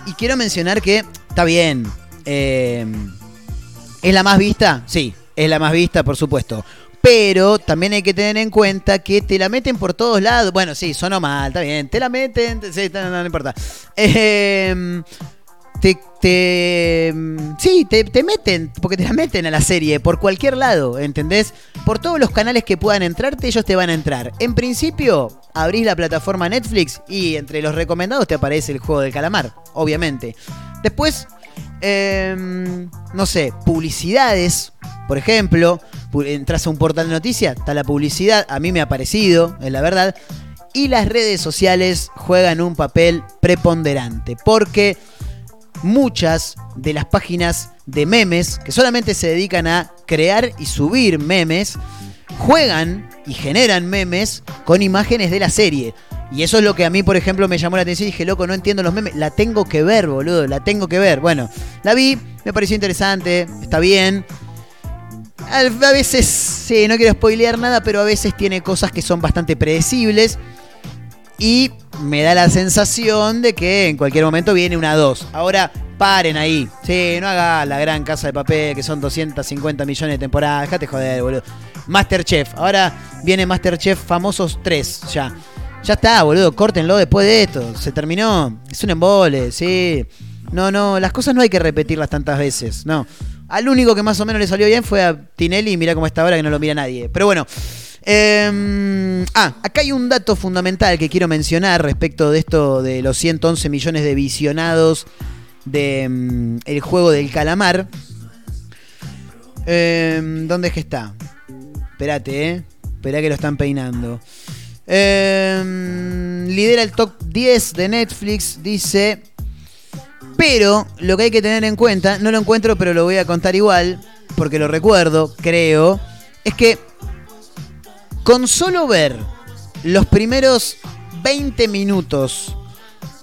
y quiero mencionar que está bien. eh, ¿Es la más vista? Sí, es la más vista, por supuesto. Pero también hay que tener en cuenta que te la meten por todos lados. Bueno, sí, sonó mal, está bien. Te la meten, sí, no, importa. Eh, te, te sí, te, te, meten, porque te la meten a la serie por cualquier lado, ¿entendés? Por todos los canales que puedan entrarte, ellos te van a entrar. En principio, abrís la plataforma Netflix y entre los recomendados te aparece el juego del calamar, obviamente. Después, eh, no sé, publicidades, por ejemplo, entras a un portal de noticias, está la publicidad, a mí me ha parecido, es la verdad. Y las redes sociales juegan un papel preponderante, porque muchas de las páginas de memes, que solamente se dedican a crear y subir memes, juegan y generan memes con imágenes de la serie. Y eso es lo que a mí, por ejemplo, me llamó la atención y dije, loco, no entiendo los memes. La tengo que ver, boludo, la tengo que ver. Bueno, la vi, me pareció interesante, está bien. A veces, sí, no quiero spoilear nada, pero a veces tiene cosas que son bastante predecibles. Y me da la sensación de que en cualquier momento viene una 2. Ahora, paren ahí. Sí, no haga la gran casa de papel que son 250 millones de temporadas. Déjate joder, boludo. Masterchef. Ahora viene Masterchef Famosos 3 ya. Ya está, boludo. Córtenlo después de esto. Se terminó. Es un embole, sí. No, no, las cosas no hay que repetirlas tantas veces. No. Al único que más o menos le salió bien fue a Tinelli y mira cómo está ahora que no lo mira nadie. Pero bueno. Eh, ah, acá hay un dato fundamental que quiero mencionar respecto de esto de los 111 millones de visionados de el juego del calamar. Eh, ¿Dónde es que está? Espérate, eh. Esperá que lo están peinando. Eh, lidera el top 10 de Netflix, dice. Pero lo que hay que tener en cuenta, no lo encuentro, pero lo voy a contar igual, porque lo recuerdo, creo, es que con solo ver los primeros 20 minutos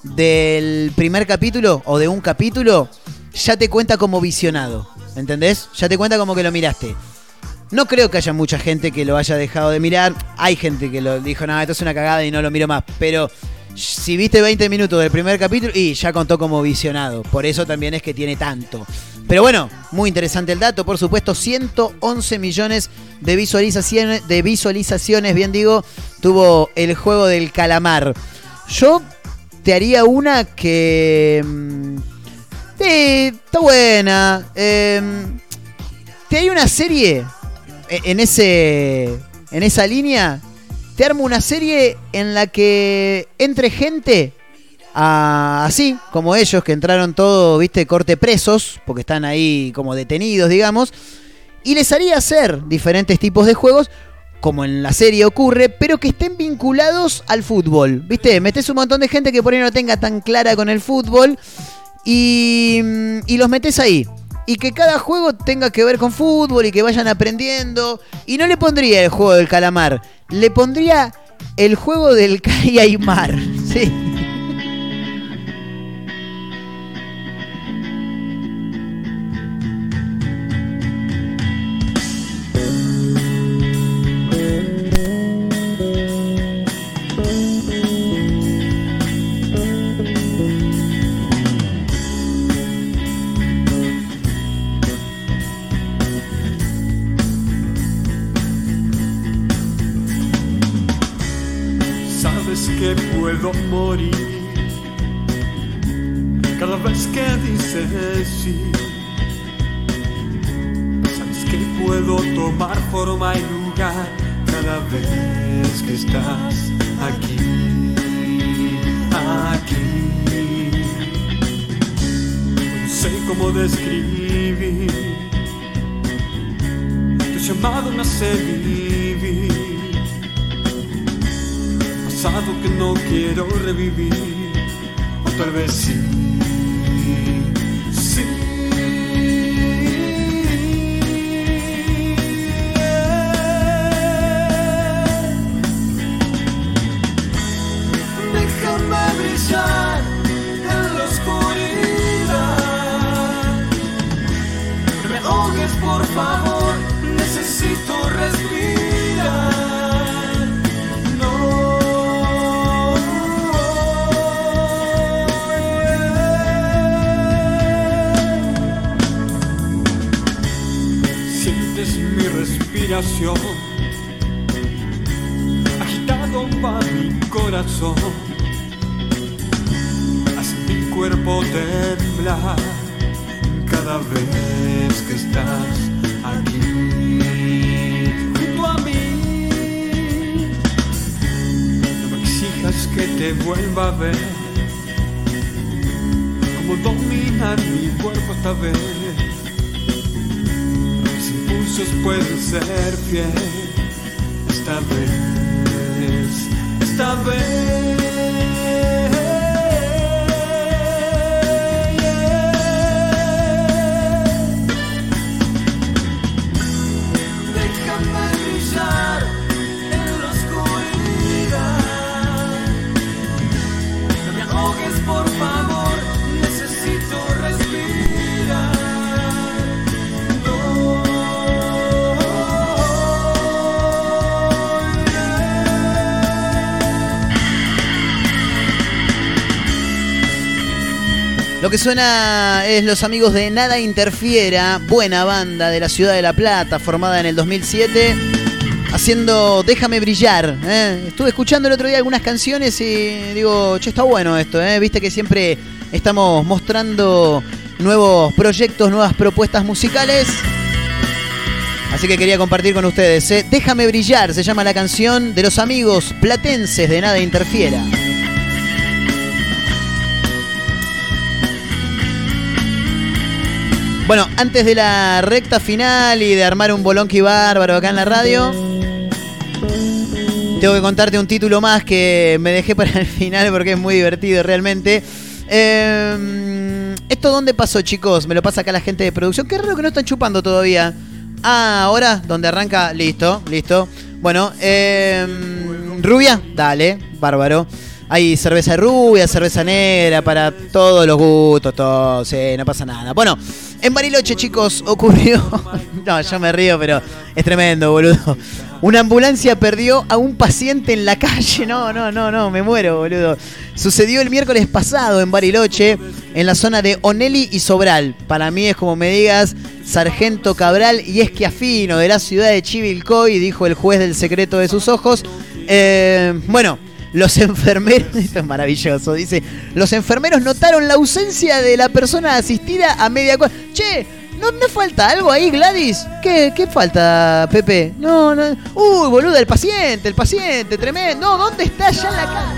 del primer capítulo o de un capítulo, ya te cuenta como visionado. ¿Entendés? Ya te cuenta como que lo miraste. No creo que haya mucha gente que lo haya dejado de mirar. Hay gente que lo dijo, no, esto es una cagada y no lo miro más. Pero si viste 20 minutos del primer capítulo, y ya contó como visionado. Por eso también es que tiene tanto. Pero bueno, muy interesante el dato, por supuesto, 111 millones de visualizaciones, de visualizaciones, bien digo, tuvo el juego del calamar. Yo te haría una que... Mm, sí, está buena. Eh, te haría una serie e, en, ese, en esa línea. Te armo una serie en la que entre gente así, como ellos que entraron todo, viste, corte presos, porque están ahí como detenidos, digamos, y les haría hacer diferentes tipos de juegos, como en la serie ocurre, pero que estén vinculados al fútbol, viste, metes un montón de gente que por ahí no tenga tan clara con el fútbol y, y los metes ahí. Y que cada juego tenga que ver con fútbol y que vayan aprendiendo. Y no le pondría el juego del calamar, le pondría el juego del Mar, ¿sí? No me ahogues por favor, necesito respirar. sientes mi respiración, agitado va mi corazón, hace mi cuerpo temblar cada vez que estás aquí junto a mí. No me exijas que te vuelva a ver, como dominar mi cuerpo esta vez. Mis impulsos pueden ser fiel esta vez, esta vez. Lo que suena es los amigos de Nada Interfiera, buena banda de la ciudad de La Plata, formada en el 2007, haciendo Déjame brillar. ¿eh? Estuve escuchando el otro día algunas canciones y digo, che, está bueno esto, ¿eh? viste que siempre estamos mostrando nuevos proyectos, nuevas propuestas musicales. Así que quería compartir con ustedes. ¿eh? Déjame brillar, se llama la canción de los amigos platenses de Nada Interfiera. Bueno, antes de la recta final y de armar un bolonqui bárbaro acá en la radio, tengo que contarte un título más que me dejé para el final porque es muy divertido realmente. Eh, ¿Esto dónde pasó, chicos? Me lo pasa acá la gente de producción. Qué raro que no están chupando todavía. Ah, ahora, donde arranca, listo, listo. Bueno, eh, rubia, dale, bárbaro. Hay cerveza rubia, cerveza negra, para todos los gustos, todo, no pasa nada. Bueno, en Bariloche, chicos, ocurrió. No, yo me río, pero es tremendo, boludo. Una ambulancia perdió a un paciente en la calle. No, no, no, no, me muero, boludo. Sucedió el miércoles pasado en Bariloche, en la zona de Oneli y Sobral. Para mí es como me digas, Sargento Cabral y Esquiafino de la ciudad de Chivilcoy, dijo el juez del secreto de sus ojos. Eh, bueno. Los enfermeros, esto es maravilloso, dice, los enfermeros notaron la ausencia de la persona asistida a media cuadra. Che, ¿no me falta algo ahí, Gladys? ¿Qué, ¿Qué falta, Pepe? No, no. Uy, boluda, el paciente, el paciente, tremendo. No, ¿dónde está ya la cara?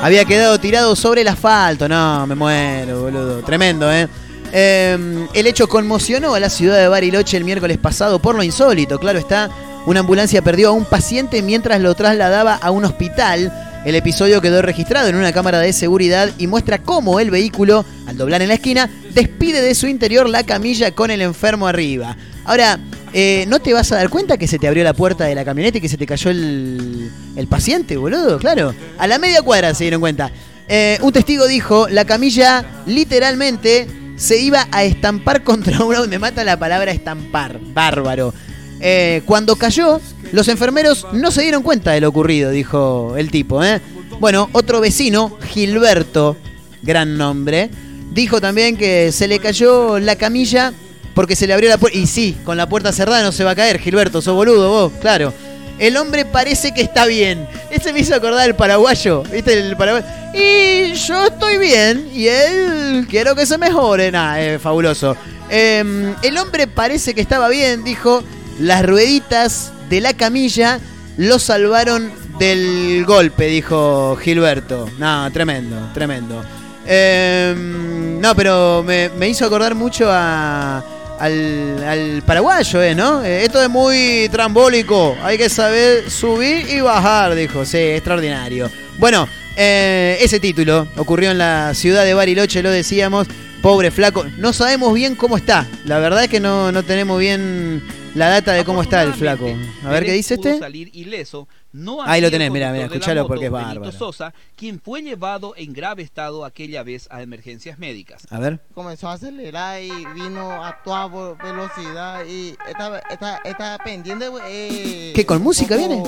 Había quedado tirado sobre el asfalto. No, me muero, boludo. Tremendo, ¿eh? Eh, el hecho conmocionó a la ciudad de Bariloche el miércoles pasado por lo insólito, claro está. Una ambulancia perdió a un paciente mientras lo trasladaba a un hospital. El episodio quedó registrado en una cámara de seguridad y muestra cómo el vehículo, al doblar en la esquina, despide de su interior la camilla con el enfermo arriba. Ahora, eh, ¿no te vas a dar cuenta que se te abrió la puerta de la camioneta y que se te cayó el, el paciente, boludo? Claro. A la media cuadra se dieron cuenta. Eh, un testigo dijo, la camilla literalmente se iba a estampar contra uno. Me mata la palabra estampar. Bárbaro. Eh, cuando cayó, los enfermeros no se dieron cuenta de lo ocurrido, dijo el tipo. ¿eh? Bueno, otro vecino, Gilberto, gran nombre, dijo también que se le cayó la camilla porque se le abrió la puerta. Y sí, con la puerta cerrada no se va a caer, Gilberto, sos boludo vos, claro. El hombre parece que está bien. Ese me hizo acordar el paraguayo, ¿viste? El paraguayo. Y yo estoy bien y él quiero que se mejore. Es fabuloso. Eh, el hombre parece que estaba bien, dijo. Las rueditas de la camilla lo salvaron del golpe, dijo Gilberto. No, tremendo, tremendo. Eh, no, pero me, me, hizo acordar mucho a, al, al, paraguayo, ¿eh? ¿no? Eh, esto es muy trambólico. Hay que saber subir y bajar, dijo. Sí, extraordinario. Bueno, eh, ese título ocurrió en la ciudad de Bariloche, lo decíamos. Pobre flaco. No sabemos bien cómo está. La verdad es que no, no tenemos bien la data de cómo está el flaco. A ver qué dice este. Salir ileso, no Ahí lo tenés, mira, mira, escuchalo porque es bárbaro. Benito Sosa, quien fue llevado en grave estado aquella vez a emergencias médicas. A ver. Comenzó a acelerar y vino a toda velocidad y estaba, estaba, estaba pendiente. Eh, ¿Qué con música viene?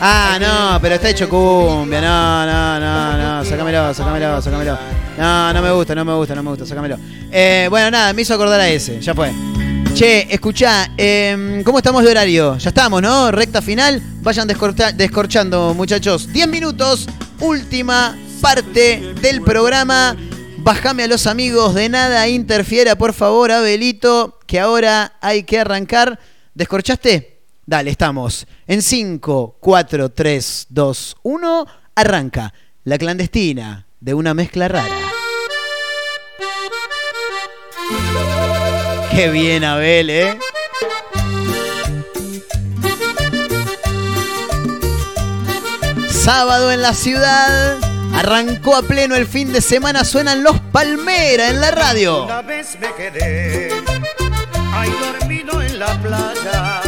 Ah, no, pero está hecho cumbia. No, no, no, no. Sácamelo, sácamelo, sácamelo. No, no me gusta, no me gusta, no me gusta, sácamelo. Eh, bueno, nada, me hizo acordar a ese, ya fue. Che, escuchá, em, ¿cómo estamos de horario? Ya estamos, ¿no? Recta final. Vayan descorchando, muchachos. 10 minutos, última parte del programa. Bájame a los amigos de nada interfiera, por favor, Abelito, que ahora hay que arrancar. ¿Descorchaste? Dale, estamos. En 5, 4, 3, 2, 1, arranca la clandestina de una mezcla rara. Qué bien, Abel, ¿eh? Sábado en la ciudad. Arrancó a pleno el fin de semana. Suenan los Palmera en la radio. Una vez me quedé ahí dormido en la playa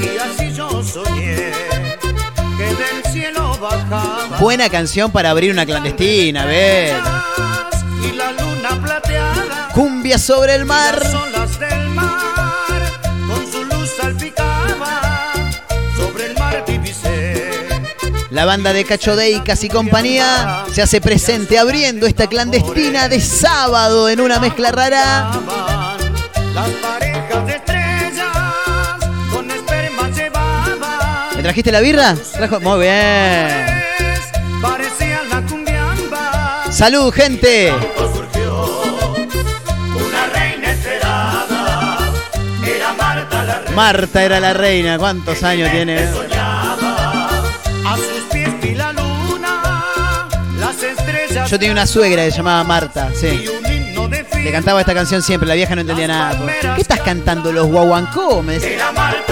y así yo soñé que del cielo bajaba Buena canción para abrir una clandestina, Abel. y la luna plateada Cumbia sobre el mar. La banda de Cachodeicas y compañía se hace presente abriendo esta clandestina de sábado en una mezcla rara. ¿Me trajiste la birra? Muy bien. Salud, gente. Marta era la reina. ¿Cuántos años tiene? Yo tenía una suegra que se llamaba Marta, sí. Le cantaba esta canción siempre, la vieja no entendía nada. ¿Qué estás cantando, los guaguancó? Me decía.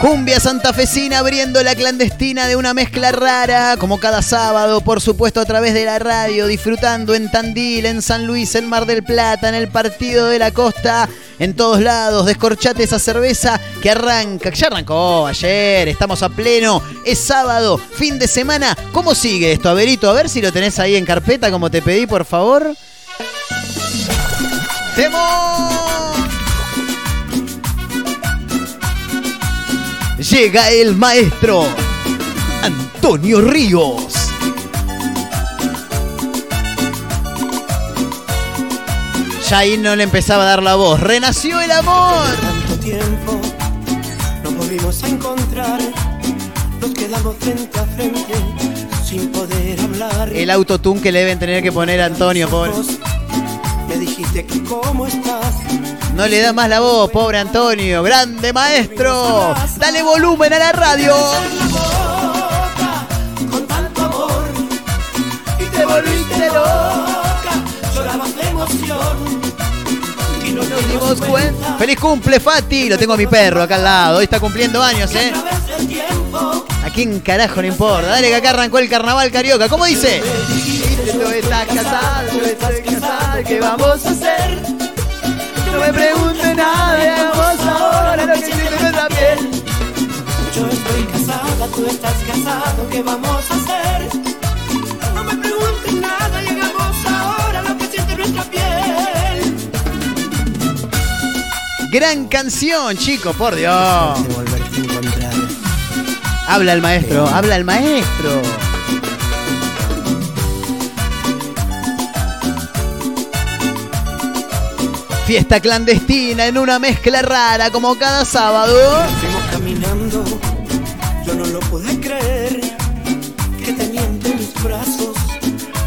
Cumbia santafesina abriendo la clandestina de una mezcla rara, como cada sábado, por supuesto a través de la radio, disfrutando en Tandil, en San Luis, en Mar del Plata, en el Partido de la Costa, en todos lados. Descorchate esa cerveza que arranca, que ya arrancó ayer, estamos a pleno, es sábado, fin de semana. ¿Cómo sigue esto, Averito? A ver si lo tenés ahí en carpeta, como te pedí, por favor. Llega el maestro Antonio Ríos. Ya ahí no le empezaba a dar la voz. Renació el amor. tanto tiempo nos volvimos a encontrar, nos quedamos frente a frente sin poder hablar. El autotune que le deben tener que poner a Antonio, pobre. Que cómo estás, No le da más la voz, pobre Antonio. Grande maestro. Dale volumen a la radio. con tanto amor, y te volviste loca, llorabas de emoción. Y no nos dimos cuenta, Feliz cumple, Fati. Lo tengo a mi perro acá al lado. Hoy está cumpliendo años, ¿eh? tiempo, ¿A quién carajo no importa? Dale que acá arrancó el carnaval carioca. ¿Cómo dice? tú estás casado, tú estás casado, ¿qué vamos a hacer? No me preguntes nada, y hagamos ahora lo que siente nuestra piel. Yo estoy casada, tú estás casado, ¿qué vamos a hacer? No me preguntes nada, y hagamos ahora lo que siente nuestra piel. Gran canción, chico, por Dios. Habla el maestro, habla el maestro. Fiesta clandestina en una mezcla rara como cada sábado. Fuimos caminando, yo no lo pude creer, que tenía entre mis brazos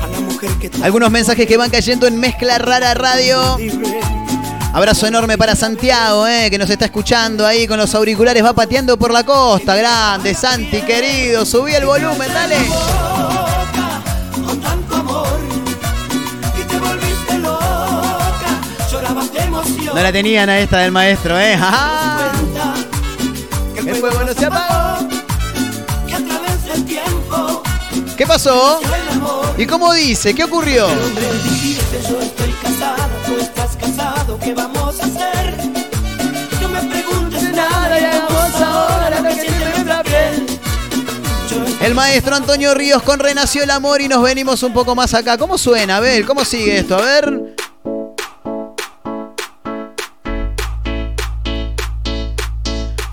a la mujer que tanto Algunos mensajes que van cayendo en mezcla rara radio. Abrazo enorme para Santiago, eh, que nos está escuchando ahí con los auriculares, va pateando por la costa. Grande, Santi, querido, subí el volumen, dale. No la tenían a esta del maestro, eh. Ajá. El fuego no se apagó, ¿Qué pasó? ¿Y cómo dice? ¿Qué ocurrió? ¿qué vamos a hacer? No me preguntes nada, ya vamos ahora que siente nuestra piel. El maestro Antonio Ríos con Renació el Amor y nos venimos un poco más acá. ¿Cómo suena? A ver, ¿cómo sigue esto? A ver.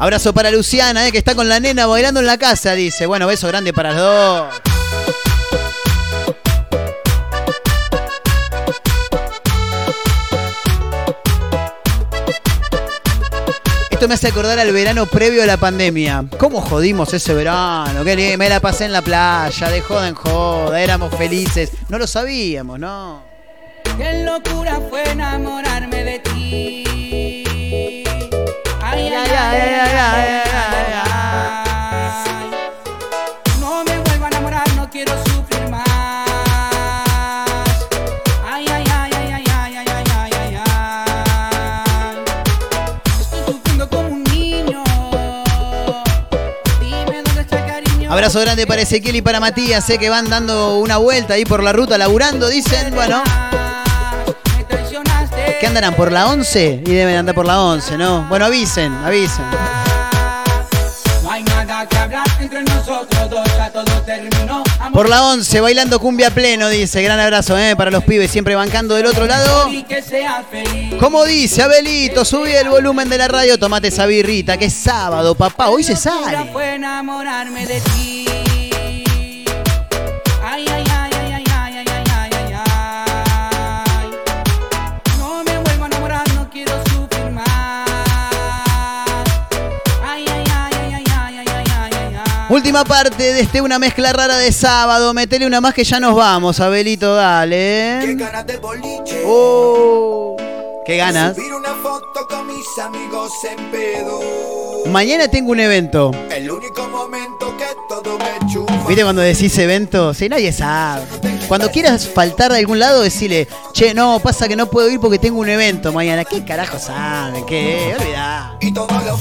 Abrazo para Luciana, eh, que está con la nena bailando en la casa, dice. Bueno, beso grande para los dos. Esto me hace acordar al verano previo a la pandemia. ¿Cómo jodimos ese verano? Lindo, me la pasé en la playa, de joda en joda, éramos felices. No lo sabíamos, ¿no? Qué locura fue enamorarme de ti. Ay, ay, ay, Abrazo grande para Ezequiel y para Matías, sé que van dando una vuelta ahí por la ruta, laburando, dicen. Bueno. ¿qué andarán? ¿Por la 11? Y deben andar por la 11, ¿no? Bueno, avisen, avisen. No hay nada que hablar entre nosotros dos, ya todo terminó. Por la 11, bailando cumbia pleno, dice. Gran abrazo, ¿eh? Para los pibes, siempre bancando del otro lado. Como dice Abelito, subí el volumen de la radio, tomate esa birrita, que es sábado, papá, hoy se sale. Última parte de este una mezcla rara de sábado. Metele una más que ya nos vamos, Abelito, dale. Qué ganas de boliche. Oh, qué ganas. Subir una foto con mis amigos en pedo. Mañana tengo un evento. El único momento que todo me chupa. ¿Viste cuando decís evento? Si nadie sabe. Cuando quieras faltar de algún lado, decirle, che, no, pasa que no puedo ir porque tengo un evento mañana. ¿Qué carajo saben? ¿Qué? Olvidá. Y todos los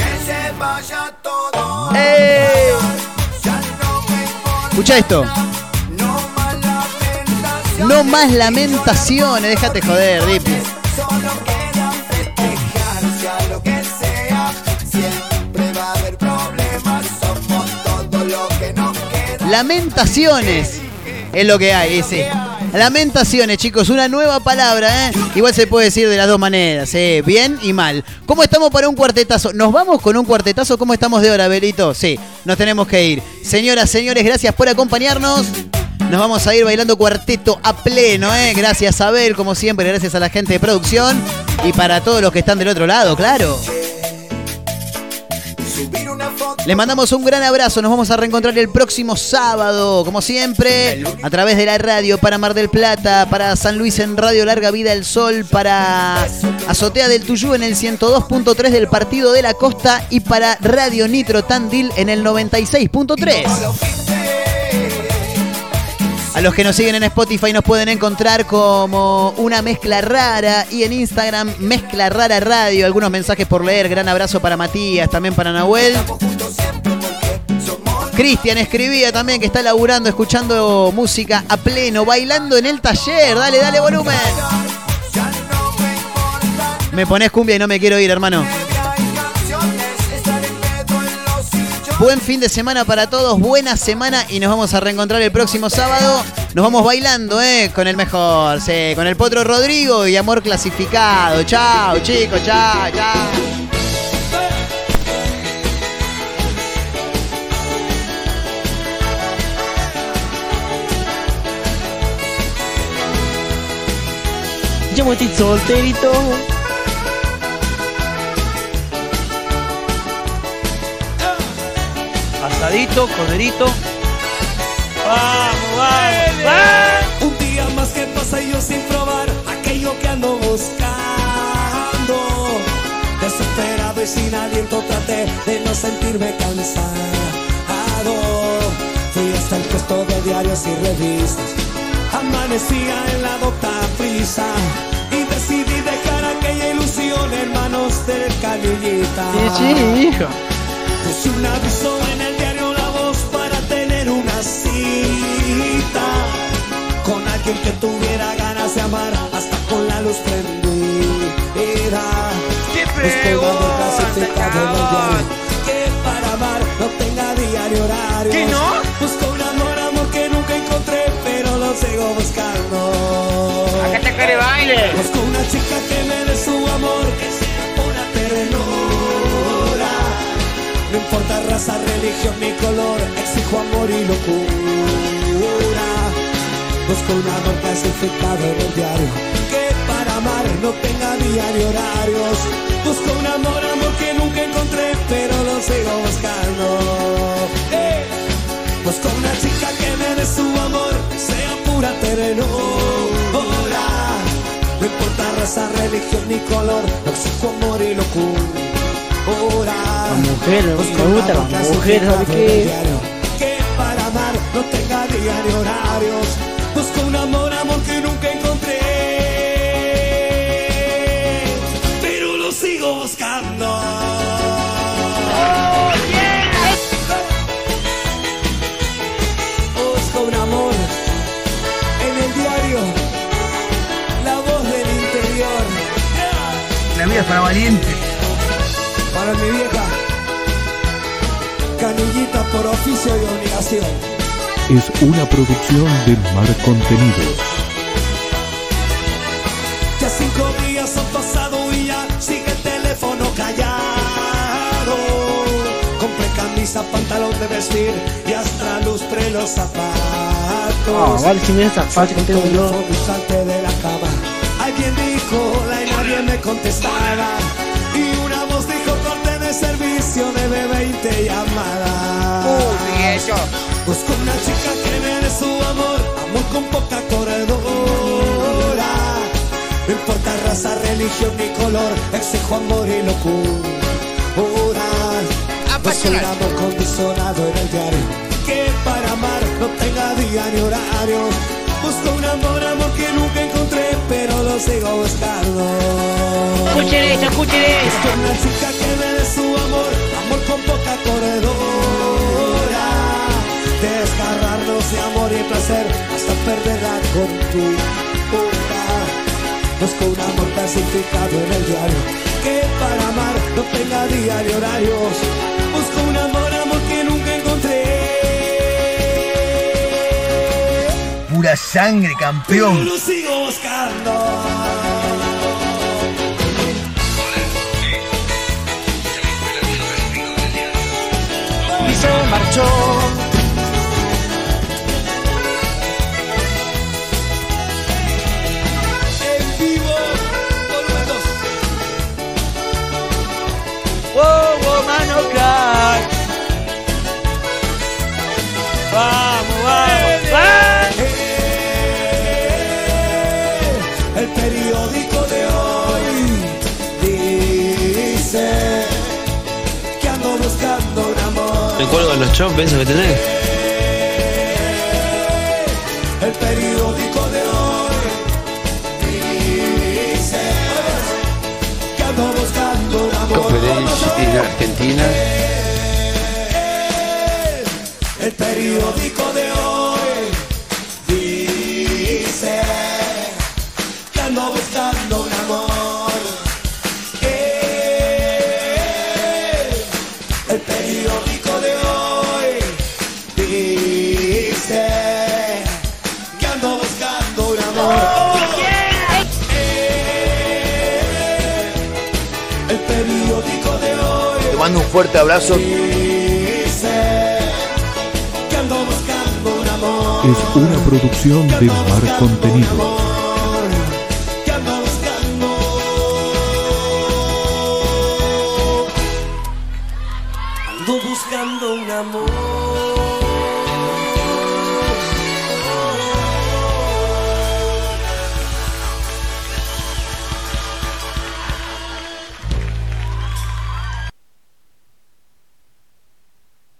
Escucha esto. No más lamentaciones, déjate joder, Dipi. Lamentaciones es lo que hay, ese. Lamentaciones, chicos, una nueva palabra, ¿eh? Igual se puede decir de las dos maneras, ¿eh? Bien y mal. ¿Cómo estamos para un cuartetazo? ¿Nos vamos con un cuartetazo? ¿Cómo estamos de hora, Belito? Sí, nos tenemos que ir. Señoras, señores, gracias por acompañarnos. Nos vamos a ir bailando cuarteto a pleno, ¿eh? Gracias, Abel, como siempre, gracias a la gente de producción y para todos los que están del otro lado, claro. Les mandamos un gran abrazo. Nos vamos a reencontrar el próximo sábado, como siempre, a través de la radio para Mar del Plata, para San Luis en Radio Larga Vida el Sol, para Azotea del Tuyú en el 102.3 del Partido de la Costa y para Radio Nitro Tandil en el 96.3. A los que nos siguen en Spotify nos pueden encontrar como una mezcla rara y en Instagram mezcla rara radio. Algunos mensajes por leer. Gran abrazo para Matías, también para Nahuel. Cristian escribía también que está laburando, escuchando música a pleno, bailando en el taller. Dale, dale volumen. Me pones cumbia y no me quiero ir, hermano. Buen fin de semana para todos, buena semana y nos vamos a reencontrar el próximo sábado. Nos vamos bailando, ¿eh? Con el mejor, con el Potro Rodrigo y Amor Clasificado. Chao, chicos, chao, chao. Yo estoy solterito. Asadito, corderito. Vamos, vamos, vamos. Un día más que pasa yo sin probar aquello que ando buscando. Desesperado y sin aliento traté de no sentirme cansado. Fui hasta el puesto de diarios y revistas Amanecía en la docta prisa y decidí dejar aquella ilusión en manos del canillita. hijo. Puse un aviso en con alguien que tuviera ganas de amar hasta con la luz prendida. ¡Qué diario que para amar no tenga diario horario. ¿Que no? Busco un amor, amor que nunca encontré, pero lo sigo buscando. Acá te quiere baile. Busco una chica que me dé su amor, que sea pura ternura. No importa raza, religión ni color, exijo amor y locura. Busco un amor clasificado en el diario, que para amar no tenga diario horarios. Busco un amor, amor que nunca encontré, pero lo sigo buscando. ¡Eh! Busco una chica que me dé su amor, sea pura ternura. No importa raza, religión ni color, exijo amor y locura. La mujer, Busco me gusta la mujer, Que para amar no tenga diario horarios. Busco un amor, amor que nunca encontré. Pero lo sigo buscando. Busco un amor en el diario, la voz del interior. La vida es para valientes. Para mi vieja, canillita por oficio y obligación. Es una producción de Mar Contenidos. Ya cinco días han pasado y ya sigue el teléfono callado. Compré camisa, pantalón de vestir y hasta lustré los zapatos. Ah, vale, si me fácil que tengo yo. Salte de la cama. Alguien dijo hola y nadie me contestaba. Y una voz dijo corte de servicio de B20 llamada. Uy, eso. Busco una chica que me dé su amor, amor con poca corredora. No importa raza, religión ni color, exijo amor y locura. Busco un amor condicionado en el diario, que para amar no tenga día ni horario. Busco un amor, amor que nunca encontré, pero lo sigo buscando. Escuchen esto, escuchen esto. Busco una chica que me dé su amor, amor con poca corredora. Desgarrarnos de amor y placer hasta perderla con tu boca. Busco un amor clasificado en el diario, que para amar no tenga diario horarios. Busco un amor, amor que nunca encontré. Pura sangre, Pero campeón. lo sigo buscando. Y se marchó. Vamos, vamos, vamos. El periódico de hoy dice que ando buscando un amor. De los chompes que tenés. Argentina. El periódico fuerte abrazo. Es una producción de Mar Contenidos.